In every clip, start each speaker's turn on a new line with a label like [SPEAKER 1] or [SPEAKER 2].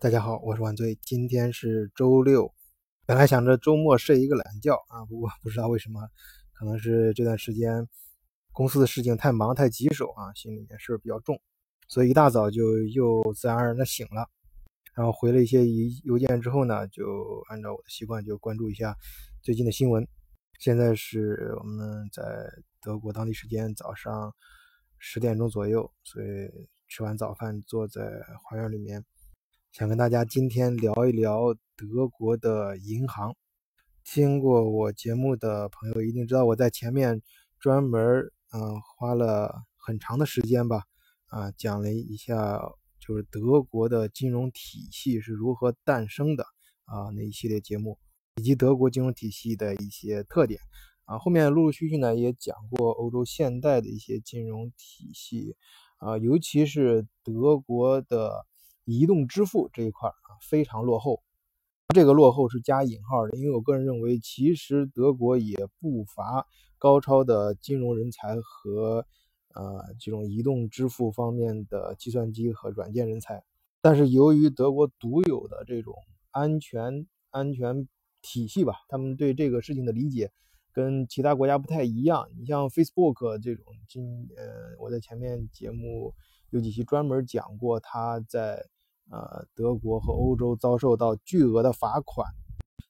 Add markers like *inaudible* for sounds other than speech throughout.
[SPEAKER 1] 大家好，我是万岁。今天是周六，本来想着周末睡一个懒觉啊，不过不知道为什么，可能是这段时间公司的事情太忙太棘手啊，心里面事儿比较重，所以一大早就又自然而然的醒了，然后回了一些邮邮件之后呢，就按照我的习惯就关注一下最近的新闻。现在是我们在德国当地时间早上十点钟左右，所以吃完早饭坐在花园里面。想跟大家今天聊一聊德国的银行。听过我节目的朋友一定知道，我在前面专门嗯花了很长的时间吧，啊讲了一下就是德国的金融体系是如何诞生的啊那一系列节目，以及德国金融体系的一些特点啊。后面陆陆续续呢也讲过欧洲现代的一些金融体系啊，尤其是德国的。移动支付这一块啊非常落后，这个落后是加引号的，因为我个人认为，其实德国也不乏高超的金融人才和呃这种移动支付方面的计算机和软件人才，但是由于德国独有的这种安全安全体系吧，他们对这个事情的理解跟其他国家不太一样。你像 Facebook 这种，今呃我在前面节目有几期专门讲过，他在呃，德国和欧洲遭受到巨额的罚款，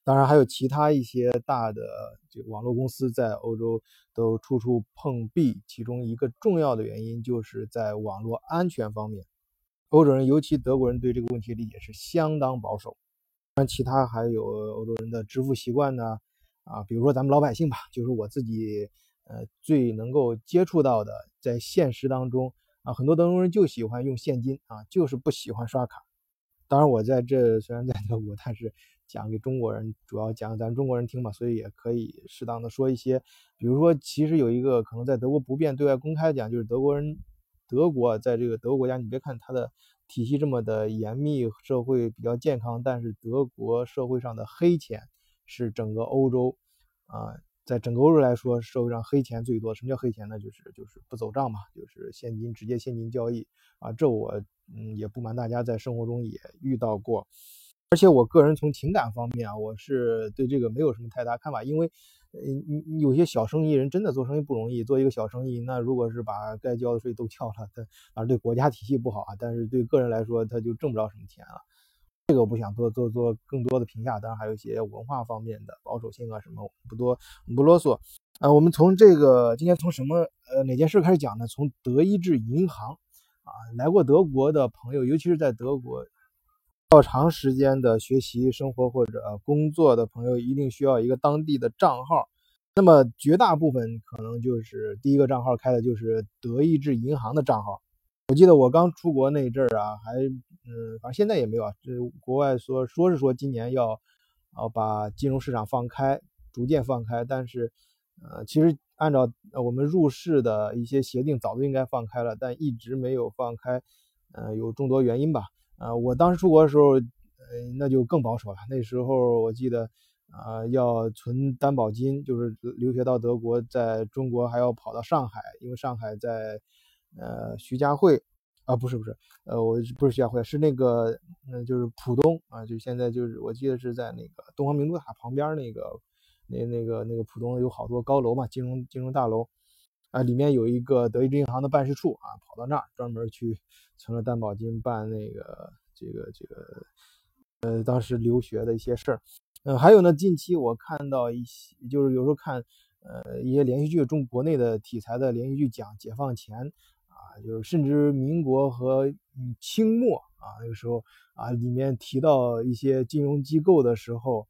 [SPEAKER 1] 当然还有其他一些大的这个网络公司在欧洲都处处碰壁。其中一个重要的原因就是在网络安全方面，欧洲人尤其德国人对这个问题理解是相当保守。当然，其他还有欧洲人的支付习惯呢，啊，比如说咱们老百姓吧，就是我自己呃最能够接触到的，在现实当中啊，很多德国人就喜欢用现金啊，就是不喜欢刷卡。当然，我在这虽然在德国，但是讲给中国人，主要讲咱中国人听嘛，所以也可以适当的说一些，比如说，其实有一个可能在德国不便对外公开讲，就是德国人，德国在这个德国国家，你别看它的体系这么的严密，社会比较健康，但是德国社会上的黑钱是整个欧洲啊。在整个欧洲来说，社会上黑钱最多。什么叫黑钱呢？就是就是不走账嘛，就是现金直接现金交易啊。这我嗯也不瞒大家，在生活中也遇到过。而且我个人从情感方面啊，我是对这个没有什么太大看法，因为嗯有些小生意人真的做生意不容易，做一个小生意，那如果是把该交的税都交了，他而对国家体系不好啊，但是对个人来说，他就挣不着什么钱了。这个我不想做做做更多的评价，当然还有一些文化方面的保守性啊什么，不多不啰嗦啊。我们从这个今天从什么呃哪件事开始讲呢？从德意志银行啊，来过德国的朋友，尤其是在德国较长时间的学习生活或者工作的朋友，一定需要一个当地的账号。那么绝大部分可能就是第一个账号开的就是德意志银行的账号。我记得我刚出国那阵儿啊，还嗯，反正现在也没有啊。这国外说说是说今年要啊把金融市场放开，逐渐放开。但是呃，其实按照我们入市的一些协定，早就应该放开了，但一直没有放开。呃，有众多原因吧。呃，我当时出国的时候，呃，那就更保守了。那时候我记得啊，要存担保金，就是留学到德国，在中国还要跑到上海，因为上海在。呃，徐家汇啊，不是不是，呃，我不是徐家汇，是那个，嗯，就是浦东啊，就现在就是我记得是在那个东方明珠塔旁边那个，那那个那个浦东有好多高楼嘛，金融金融大楼啊，里面有一个德意志银行的办事处啊，跑到那儿专门去存了担保金，办那个这个这个，呃，当时留学的一些事儿，嗯，还有呢，近期我看到一些，就是有时候看呃一些连续剧，中国内的题材的连续剧讲解放前。啊就是甚至民国和嗯清末啊那个时候啊里面提到一些金融机构的时候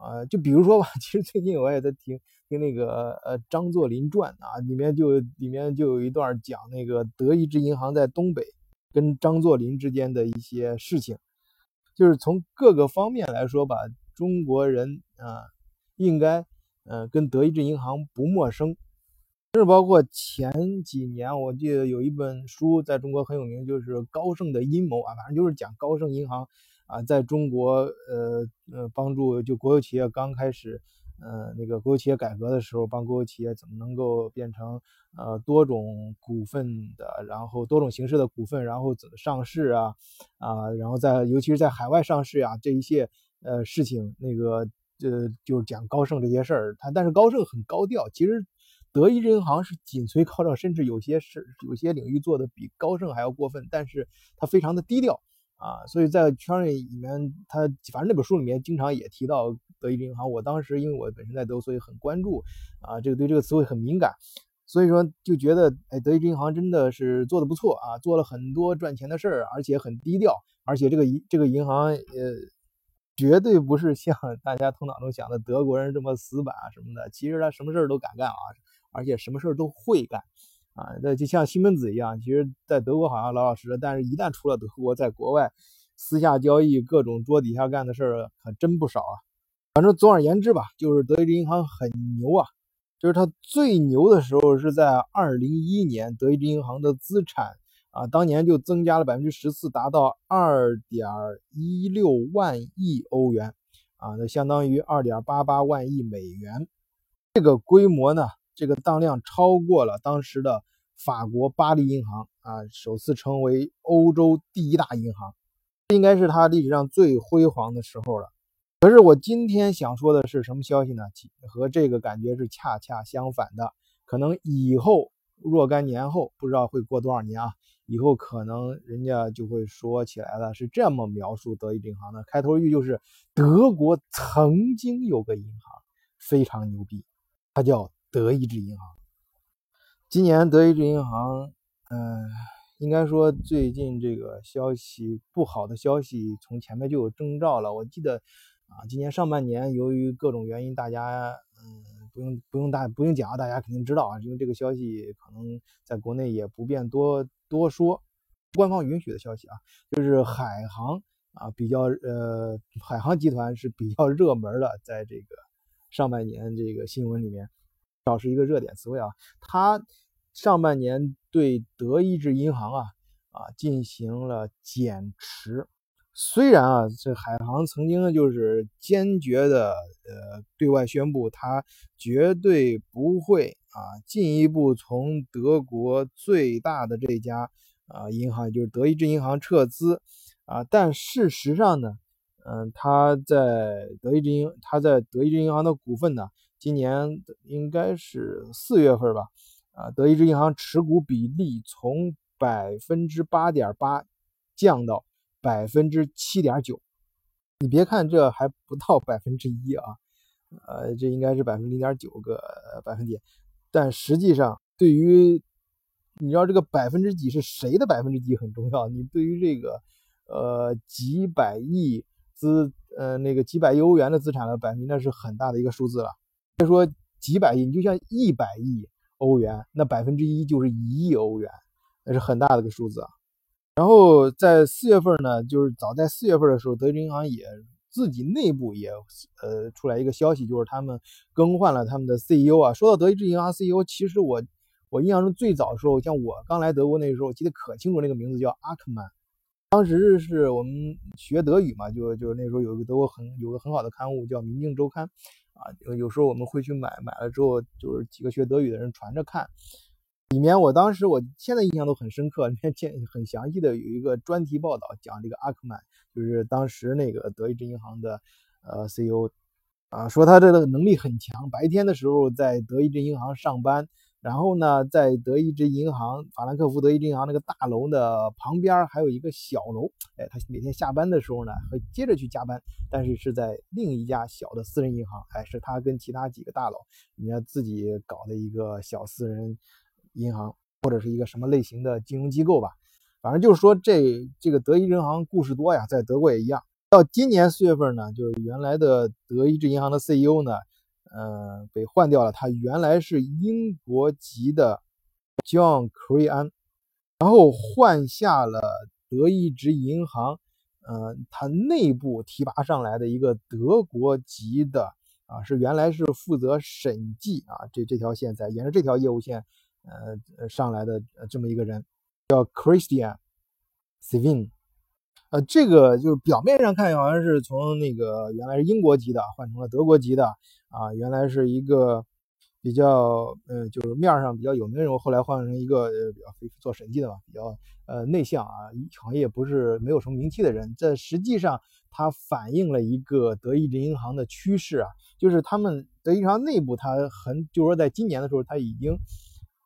[SPEAKER 1] 啊就比如说吧，*laughs* 其实最近我也在听听那个呃张作霖传啊里面就里面就有一段讲那个德意志银行在东北跟张作霖之间的一些事情，就是从各个方面来说吧，中国人啊应该呃跟德意志银行不陌生。甚至包括前几年，我记得有一本书在中国很有名，就是高盛的阴谋啊，反正就是讲高盛银行啊，在中国呃呃帮助就国有企业刚开始呃，那个国有企业改革的时候，帮国有企业怎么能够变成呃多种股份的，然后多种形式的股份，然后怎么上市啊啊，然后在尤其是在海外上市啊这一些呃事情，那个呃就是讲高盛这些事儿，他但是高盛很高调，其实德意志银行是紧随高盛，甚至有些是有些领域做的比高盛还要过分，但是他非常的低调。啊，所以在圈里里面，他反正那本书里面经常也提到德意志银行。我当时因为我本身在德，所以很关注啊，这个对这个词汇很敏感，所以说就觉得，哎，德意志银行真的是做的不错啊，做了很多赚钱的事儿，而且很低调，而且这个银这个银行呃，绝对不是像大家头脑中想的德国人这么死板啊什么的，其实他什么事儿都敢干啊，而且什么事儿都会干。啊，那就像西门子一样，其实，在德国好像老老实实，但是一旦出了德国，在国外私下交易、各种桌底下干的事儿可真不少啊。反正总而言之吧，就是德意志银行很牛啊，就是它最牛的时候是在二零一一年，德意志银行的资产啊，当年就增加了百分之十四，达到二点一六万亿欧元啊，那相当于二点八八万亿美元，这个规模呢。这个当量超过了当时的法国巴黎银行啊，首次成为欧洲第一大银行，应该是它历史上最辉煌的时候了。可是我今天想说的是什么消息呢？和这个感觉是恰恰相反的。可能以后若干年后，不知道会过多少年啊，以后可能人家就会说起来了，是这么描述德意志银行的：开头语就是德国曾经有个银行非常牛逼，它叫。德意志银行，今年德意志银行，嗯，应该说最近这个消息不好的消息从前面就有征兆了。我记得啊，今年上半年由于各种原因，大家嗯不用不用大不用讲，大家肯定知道啊，因为这个消息可能在国内也不便多多说，官方允许的消息啊，就是海航啊比较呃海航集团是比较热门的，在这个上半年这个新闻里面。少是一个热点词汇啊，它上半年对德意志银行啊啊进行了减持。虽然啊，这海航曾经就是坚决的呃对外宣布，它绝对不会啊进一步从德国最大的这家啊银行，就是德意志银行撤资啊，但事实上呢，嗯，它在德意志银，它在德意志银行的股份呢。今年应该是四月份吧，啊，德意志银行持股比例从百分之八点八降到百分之七点九。你别看这还不到百分之一啊，呃，这应该是百分之零点九个百分点，但实际上对于你知道这个百分之几是谁的百分之几很重要。你对于这个呃几百亿资呃那个几百亿欧元的资产的百分，那是很大的一个数字了。别说几百亿，你就像一百亿欧元，那百分之一就是一亿欧元，那是很大的个数字啊。然后在四月份呢，就是早在四月份的时候，德意志银行也自己内部也呃出来一个消息，就是他们更换了他们的 CEO 啊。说到德意志银行 CEO，其实我我印象中最早的时候，像我刚来德国那个时候，我记得可清楚，那个名字叫阿克曼。当时是我们学德语嘛，就就那时候有一个德国很有个很好的刊物叫《明镜周刊》。啊，有有时候我们会去买，买了之后就是几个学德语的人传着看。里面我当时我现在印象都很深刻，里面见很详细的有一个专题报道讲这个阿克曼，就是当时那个德意志银行的呃 CEO，啊，说他这个能力很强，白天的时候在德意志银行上班。然后呢，在德意志银行法兰克福德意志银行那个大楼的旁边还有一个小楼，哎，他每天下班的时候呢，会接着去加班，但是是在另一家小的私人银行，哎，是他跟其他几个大佬人家自己搞的一个小私人银行，或者是一个什么类型的金融机构吧。反正就是说，这这个德意志银行故事多呀，在德国也一样。到今年四月份呢，就是原来的德意志银行的 CEO 呢。嗯，被换掉了。他原来是英国籍的 John c r e a n 然后换下了德意志银行，嗯，他内部提拔上来的一个德国籍的啊，是原来是负责审计啊，这这条线在沿着这条业务线，呃，上来的这么一个人，叫 Christian Svin。呃，这个就是表面上看好像是从那个原来是英国籍的换成了德国籍的。啊，原来是一个比较呃，就是面上比较有名的人，后来换成一个比较做审计的嘛，比较呃内向啊，行业不是没有什么名气的人。这实际上它反映了一个德意志银行的趋势啊，就是他们德意志银行内部，它很就是说在今年的时候，它已经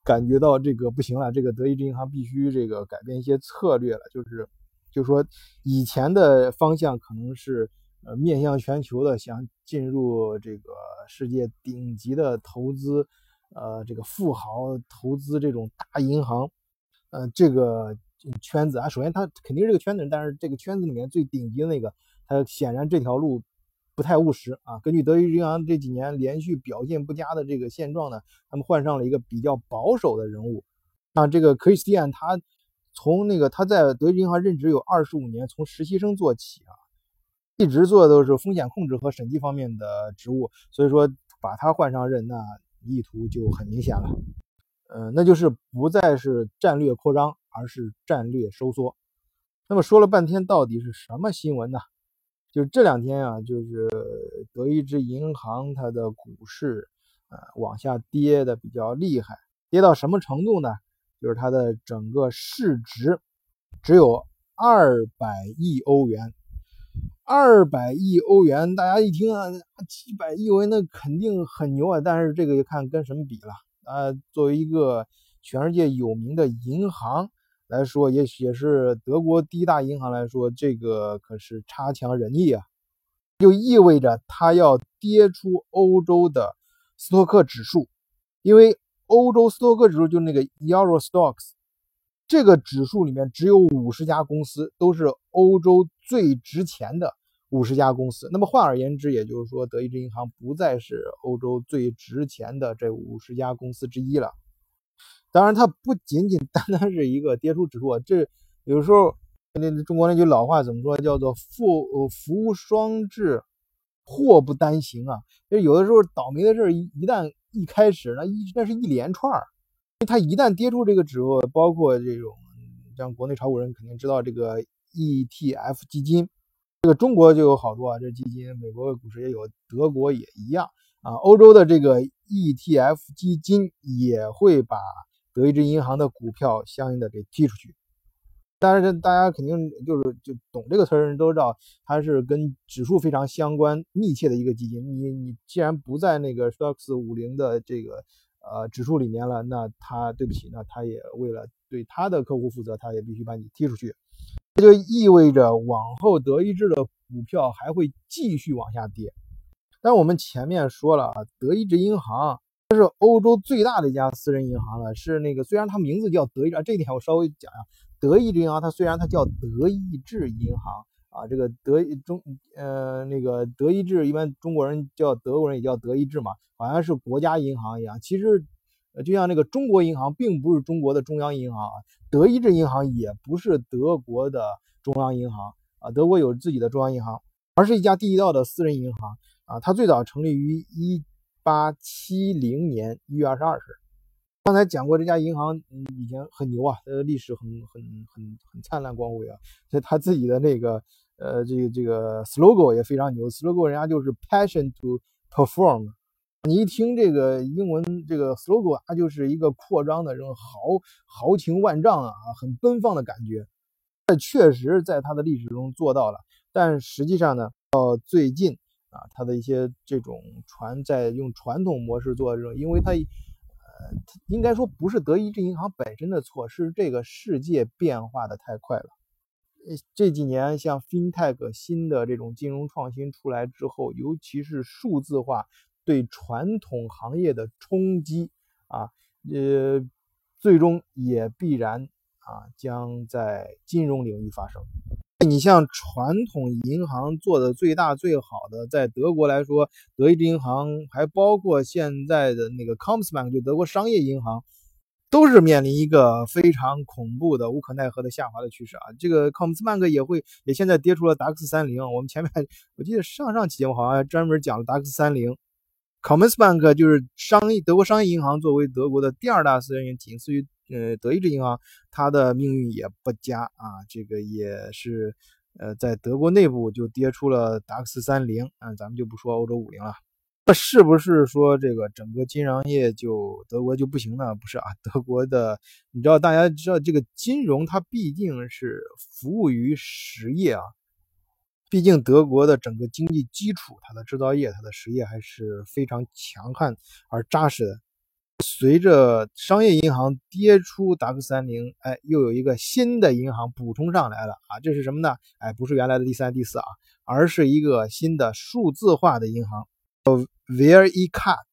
[SPEAKER 1] 感觉到这个不行了，这个德意志银行必须这个改变一些策略了，就是就是说以前的方向可能是。呃，面向全球的，想进入这个世界顶级的投资，呃，这个富豪投资这种大银行，呃，这个圈子啊，首先他肯定是这个圈子人，但是这个圈子里面最顶级的那个，他显然这条路不太务实啊。根据德意志银行这几年连续表现不佳的这个现状呢，他们换上了一个比较保守的人物，啊，这个 Christian 他从那个他在德意志银行任职有二十五年，从实习生做起啊。一直做的都是风险控制和审计方面的职务，所以说把他换上任，那意图就很明显了，呃，那就是不再是战略扩张，而是战略收缩。那么说了半天，到底是什么新闻呢？就是这两天啊，就是德意志银行它的股市啊往下跌的比较厉害，跌到什么程度呢？就是它的整个市值只有二百亿欧元。二百亿欧元，大家一听啊，几百亿欧元那肯定很牛啊。但是这个就看跟什么比了啊。作为一个全世界有名的银行来说，也许也是德国第一大银行来说，这个可是差强人意啊。就意味着它要跌出欧洲的斯托克指数，因为欧洲斯托克指数就是那个 Euro Stocks。这个指数里面只有五十家公司，都是欧洲最值钱的五十家公司。那么换而言之，也就是说，德意志银行不再是欧洲最值钱的这五十家公司之一了。当然，它不仅仅单单是一个跌出指数，这有时候那中国那句老话怎么说？叫做“富呃福无双至，祸不单行”啊。就有的时候倒霉的事一一旦一开始，那一那是一连串儿。它一旦跌出这个指数，包括这种像国内炒股人肯定知道这个 ETF 基金，这个中国就有好多啊，这基金，美国的股市也有，德国也一样啊。欧洲的这个 ETF 基金也会把德意志银行的股票相应的给踢出去。但是大家肯定就是就懂这个词儿人都知道，它是跟指数非常相关密切的一个基金。你你既然不在那个 STOXX 五零的这个。呃，指数里面了，那他对不起，那他也为了对他的客户负责，他也必须把你踢出去。这就意味着往后德意志的股票还会继续往下跌。但我们前面说了啊，德意志银行它是欧洲最大的一家私人银行了，是那个虽然它名字叫德意志，这一点我稍微讲一下，德意志银行它虽然它叫德意志银行啊，这个德中呃那个德意志一般中国人叫德国人也叫德意志嘛。好像是国家银行一样，其实，就像那个中国银行，并不是中国的中央银行啊，德意志银行也不是德国的中央银行啊，德国有自己的中央银行，而是一家地道的私人银行啊。它最早成立于一八七零年一月二十二日。刚才讲过，这家银行嗯以前很牛啊，它的，历史很很很很灿烂光辉啊。所以它自己的那个呃这个这个 slogan 也非常牛，slogan 人家就是 passion to perform。你一听这个英文这个 slogan，它就是一个扩张的这种豪豪情万丈啊，很奔放的感觉。这确实在它的历史中做到了，但实际上呢，到最近啊，它的一些这种传在用传统模式做这种，因为它呃，应该说不是德意志银行本身的错，是这个世界变化的太快了。这几年像 FinTech 新的这种金融创新出来之后，尤其是数字化。对传统行业的冲击啊，呃，最终也必然啊，将在金融领域发生。你像传统银行做的最大最好的，在德国来说，德意志银行还包括现在的那个 Comsbank，就德国商业银行，都是面临一个非常恐怖的、无可奈何的下滑的趋势啊。这个 Comsbank 也会也现在跌出了达克斯三零。我们前面 *laughs* 我记得上上期节目好像专门讲了达克斯三零。Commerzbank 就是商业德国商业银行，作为德国的第二大私人银行，仅次于呃德意志银行，它的命运也不佳啊。这个也是呃在德国内部就跌出了达克斯三零，嗯，咱们就不说欧洲五零了。那是不是说这个整个金融业就德国就不行呢？不是啊，德国的你知道，大家知道这个金融它毕竟是服务于实业啊，毕竟德国的整个经济基础，它的制造业、它的实业还是非常强悍而扎实的。随着商业银行跌出 W 三零，哎，又有一个新的银行补充上来了啊，这是什么呢？哎，不是原来的第三、第四啊，而是一个新的数字化的银行。Where e cut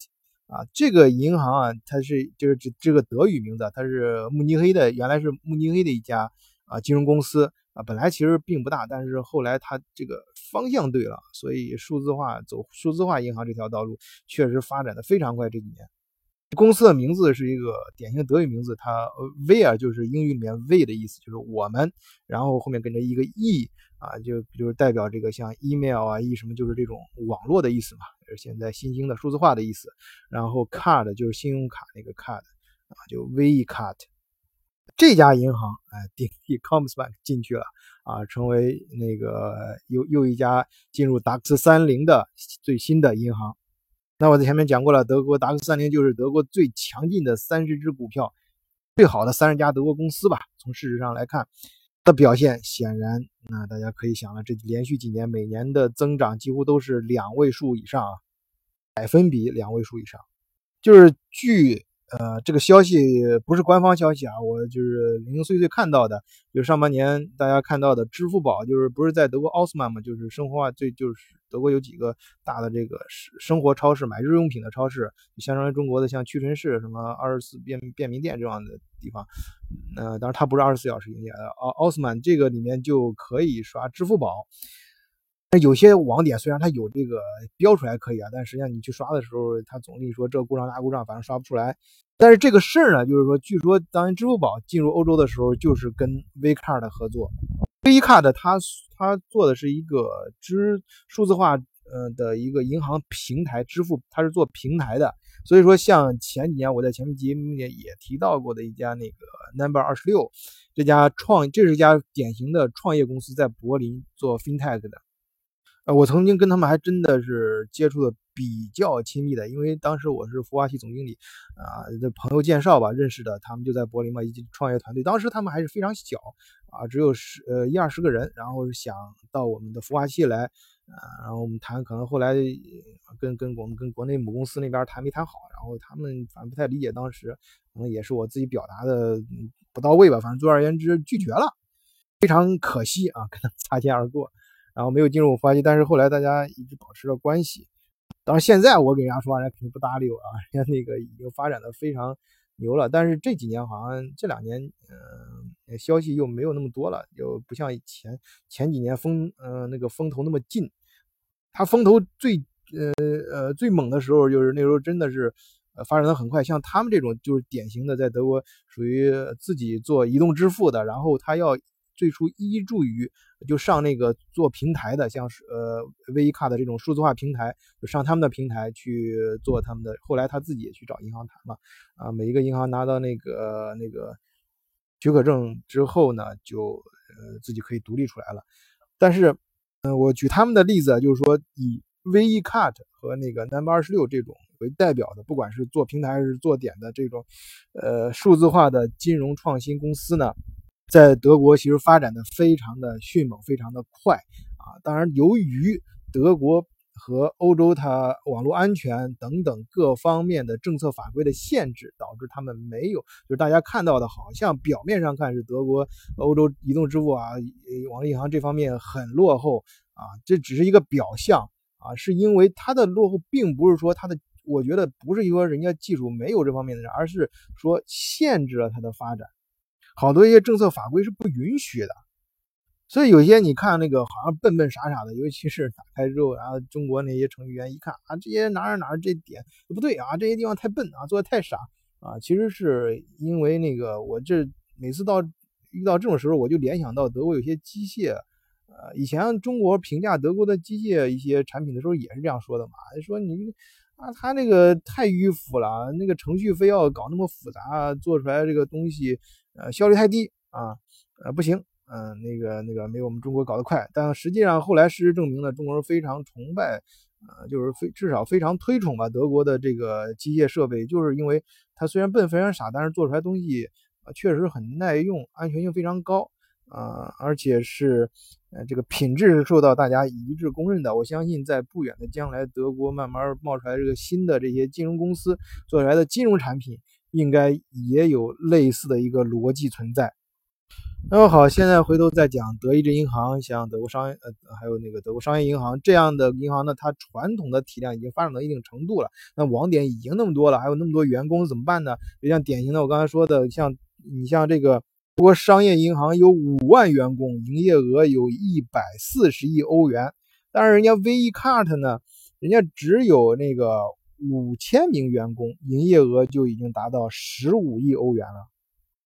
[SPEAKER 1] 啊，这个银行啊，它是就是这这个德语名字，它是慕尼黑的，原来是慕尼黑的一家啊金融公司啊，本来其实并不大，但是后来它这个方向对了，所以数字化走数字化银行这条道路确实发展的非常快这几年。公司的名字是一个典型德语名字，它 Where 就是英语里面 We 的意思，就是我们，然后后面跟着一个 E 啊，就就是代表这个像 email 啊，E 什么就是这种网络的意思嘛，是现在新兴的数字化的意思。然后 Card 就是信用卡那个 Card 啊，就 We Card。这家银行哎，顶替 Commerzbank 进去了啊，成为那个又又一家进入达克斯三零的最新的银行。那我在前面讲过了，德国达克斯三零就是德国最强劲的三十只股票，最好的三十家德国公司吧。从事实上来看，的表现显然，那大家可以想了，这连续几年每年的增长几乎都是两位数以上啊，百分比两位数以上，就是据。呃，这个消息不是官方消息啊，我就是零零碎碎看到的，就是上半年大家看到的支付宝，就是不是在德国奥斯曼嘛，就是生活化最就是德国有几个大的这个生活超市，买日用品的超市，就相当于中国的像屈臣氏什么二十四便便民店这样的地方，呃，当然它不是二十四小时营业的，奥奥斯曼这个里面就可以刷支付宝。有些网点虽然它有这个标出来可以啊，但实际上你去刷的时候，它总跟你说这故障那故障，反正刷不出来。但是这个事儿呢，就是说，据说当支付宝进入欧洲的时候，就是跟 Vcard 合作。Vcard 它它做的是一个支数字化呃的一个银行平台支付，它是做平台的。所以说，像前几年我在前面节目也也提到过的一家那个 Number 二十六这家创，这是一家典型的创业公司，在柏林做 FinTech 的。呃，我曾经跟他们还真的是接触的比较亲密的，因为当时我是孵化器总经理，啊，这朋友介绍吧认识的，他们就在柏林嘛，以及创业团队，当时他们还是非常小，啊，只有十呃一二十个人，然后是想到我们的孵化器来，啊，然后我们谈，可能后来跟跟我们跟国内母公司那边谈没谈好，然后他们反正不太理解当时，可能也是我自己表达的不到位吧，反正总而言之拒绝了，非常可惜啊，跟他们擦肩而过。然后没有进入孵化器，但是后来大家一直保持着关系。当然现在我给人家说话，人家肯定不搭理我啊，*laughs* 人家那个已经发展的非常牛了。但是这几年好像这两年，嗯，消息又没有那么多了，就不像以前前几年风，嗯，那个风头那么劲。它风头最，呃呃最猛的时候，就是那时候真的是，呃，发展的很快。像他们这种就是典型的在德国属于自己做移动支付的，然后他要。最初依助于就上那个做平台的，像是呃 V 卡的这种数字化平台，就上他们的平台去做他们的。后来他自己也去找银行谈嘛，啊，每一个银行拿到那个那个许可证之后呢，就呃自己可以独立出来了。但是，嗯，我举他们的例子，就是说以 V E Cut 和那个 Number 二十六这种为代表的，不管是做平台还是做点的这种呃数字化的金融创新公司呢。在德国其实发展的非常的迅猛，非常的快啊！当然，由于德国和欧洲它网络安全等等各方面的政策法规的限制，导致他们没有，就是大家看到的，好像表面上看是德国、欧洲移动支付啊、网络银行这方面很落后啊，这只是一个表象啊，是因为它的落后并不是说它的，我觉得不是说人家技术没有这方面的人，而是说限制了它的发展。好多一些政策法规是不允许的，所以有些你看那个好像笨笨傻傻的，尤其是打开之后，然后中国那些程序员一看啊，这些哪儿哪儿这点不对啊，这些地方太笨啊，做的太傻啊，其实是因为那个我这每次到遇到这种时候，我就联想到德国有些机械，呃，以前中国评价德国的机械一些产品的时候也是这样说的嘛，说你。啊，他那个太迂腐了，那个程序非要搞那么复杂，做出来这个东西，呃，效率太低啊，呃，不行，嗯，那个那个没有我们中国搞得快。但实际上后来事实证明呢，中国人非常崇拜呃，就是非至少非常推崇吧德国的这个机械设备，就是因为它虽然笨非常傻，但是做出来东西啊确实很耐用，安全性非常高啊，而且是呃这个品质是受到大家一致公认的。我相信在不远的将来，德国慢慢冒出来这个新的这些金融公司做出来的金融产品，应该也有类似的一个逻辑存在。那么好，现在回头再讲德意志银行，像德国商业呃，还有那个德国商业银行这样的银行呢，它传统的体量已经发展到一定程度了，那网点已经那么多了，还有那么多员工怎么办呢？就像典型的我刚才说的，像你像这个德国商业银行有五万员工，营业额有一百四十亿欧元，但是人家 V E Card 呢，人家只有那个五千名员工，营业额就已经达到十五亿欧元了。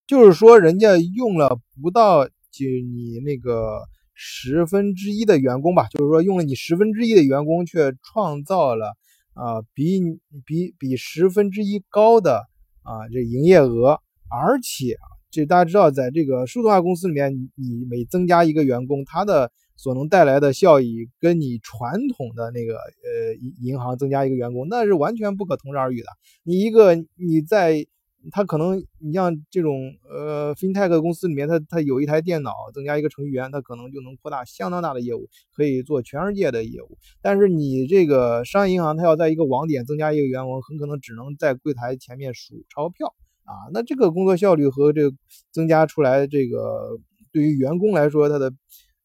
[SPEAKER 1] 就是说，人家用了不到就你那个十分之一的员工吧，就是说用了你十分之一的员工，却创造了啊比比比十分之一高的啊这营业额，而且这大家知道，在这个数字化公司里面，你每增加一个员工，他的所能带来的效益，跟你传统的那个呃银行增加一个员工，那是完全不可同日而语的。你一个你在他可能，你像这种呃，FinTech 公司里面，他他有一台电脑，增加一个程序员，他可能就能扩大相当大的业务，可以做全世界的业务。但是你这个商业银行，它要在一个网点增加一个员工，很可能只能在柜台前面数钞票啊。那这个工作效率和这个增加出来这个对于员工来说，它的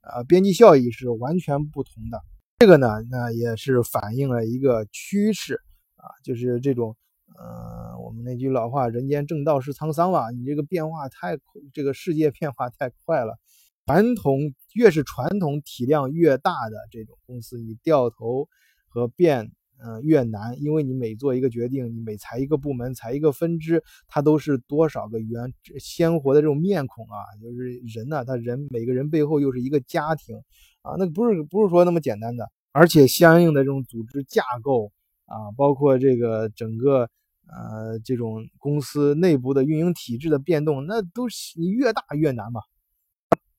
[SPEAKER 1] 啊边际效益是完全不同的。这个呢，那也是反映了一个趋势啊，就是这种。呃，我们那句老话“人间正道是沧桑”吧？你这个变化太快，这个世界变化太快了。传统越是传统体量越大的这种公司，你掉头和变，嗯，越难，因为你每做一个决定，你每裁一个部门、裁一个分支，它都是多少个原鲜活的这种面孔啊！就是人呢，他人每个人背后又是一个家庭啊，那不是不是说那么简单的，而且相应的这种组织架构啊，包括这个整个。呃，这种公司内部的运营体制的变动，那都是你越大越难嘛。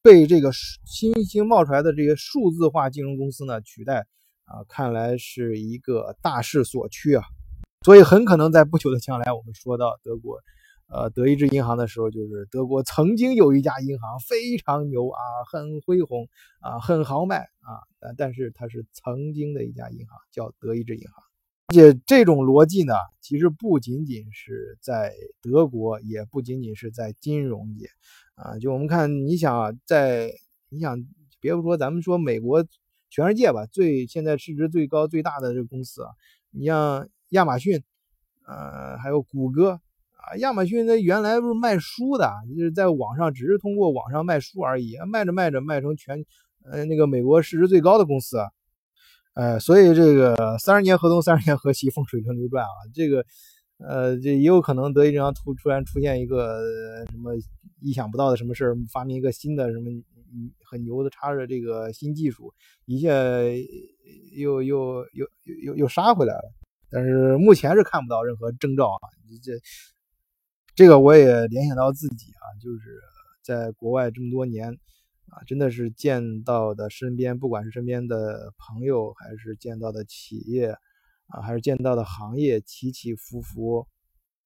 [SPEAKER 1] 被这个新兴冒出来的这些数字化金融公司呢取代啊，看来是一个大势所趋啊。所以很可能在不久的将来，我们说到德国，呃，德意志银行的时候，就是德国曾经有一家银行非常牛啊，很恢宏啊，很豪迈啊，但是它是曾经的一家银行，叫德意志银行。而且这种逻辑呢，其实不仅仅是在德国，也不仅仅是在金融界，啊，就我们看，你想在，你想，别不说咱们说美国，全世界吧，最现在市值最高最大的这个公司啊，你像亚马逊，呃，还有谷歌啊，亚马逊它原来不是卖书的，就是在网上只是通过网上卖书而已，卖着卖着卖成全，呃，那个美国市值最高的公司。呃，所以这个三十年河东，三十年河西，风水轮流转啊。这个，呃，这也有可能德意志银行突突然出现一个什么意想不到的什么事儿，发明一个新的什么很牛的插着这个新技术，一下又又又又又又杀回来了。但是目前是看不到任何征兆啊。这这个我也联想到自己啊，就是在国外这么多年。啊，真的是见到的身边，不管是身边的朋友，还是见到的企业，啊，还是见到的行业，起起伏伏，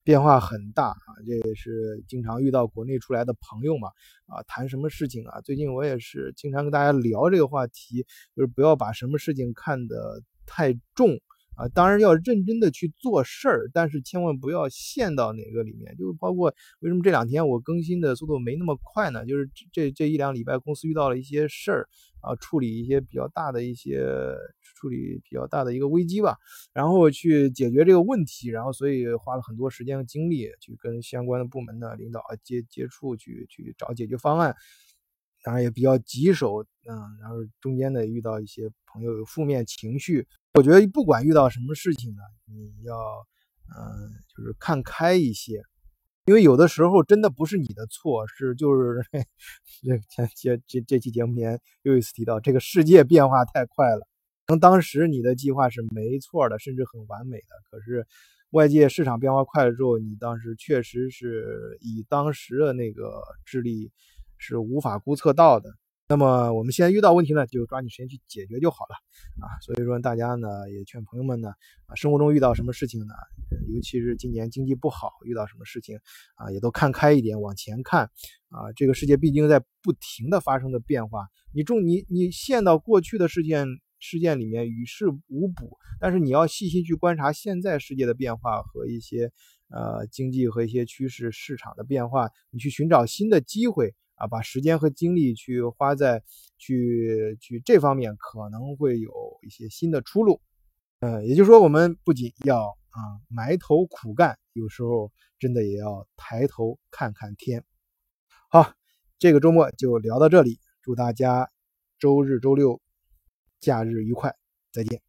[SPEAKER 1] 变化很大啊。这也是经常遇到国内出来的朋友嘛，啊，谈什么事情啊？最近我也是经常跟大家聊这个话题，就是不要把什么事情看得太重。啊，当然要认真的去做事儿，但是千万不要陷到哪个里面。就包括为什么这两天我更新的速度没那么快呢？就是这这一两礼拜公司遇到了一些事儿啊，处理一些比较大的一些处理比较大的一个危机吧，然后去解决这个问题，然后所以花了很多时间和精力去跟相关的部门的领导接接触，去去找解决方案。当然也比较棘手，嗯，然后中间呢遇到一些朋友有负面情绪。我觉得不管遇到什么事情呢，你要，嗯，就是看开一些，因为有的时候真的不是你的错，是就是 *laughs* 这前这这这期节目前又一次提到，这个世界变化太快了。可能当时你的计划是没错的，甚至很完美的，可是外界市场变化快了之后，你当时确实是以当时的那个智力是无法估测到的。那么我们现在遇到问题呢，就抓紧时间去解决就好了啊。所以说大家呢也劝朋友们呢啊，生活中遇到什么事情呢，尤其是今年经济不好，遇到什么事情啊，也都看开一点，往前看啊。这个世界毕竟在不停的发生的变化，你中你你陷到过去的事件事件里面与世无补，但是你要细心去观察现在世界的变化和一些呃经济和一些趋势市场的变化，你去寻找新的机会。啊，把时间和精力去花在去去这方面，可能会有一些新的出路。呃，也就是说，我们不仅要啊埋头苦干，有时候真的也要抬头看看天。好，这个周末就聊到这里，祝大家周日、周六假日愉快，再见。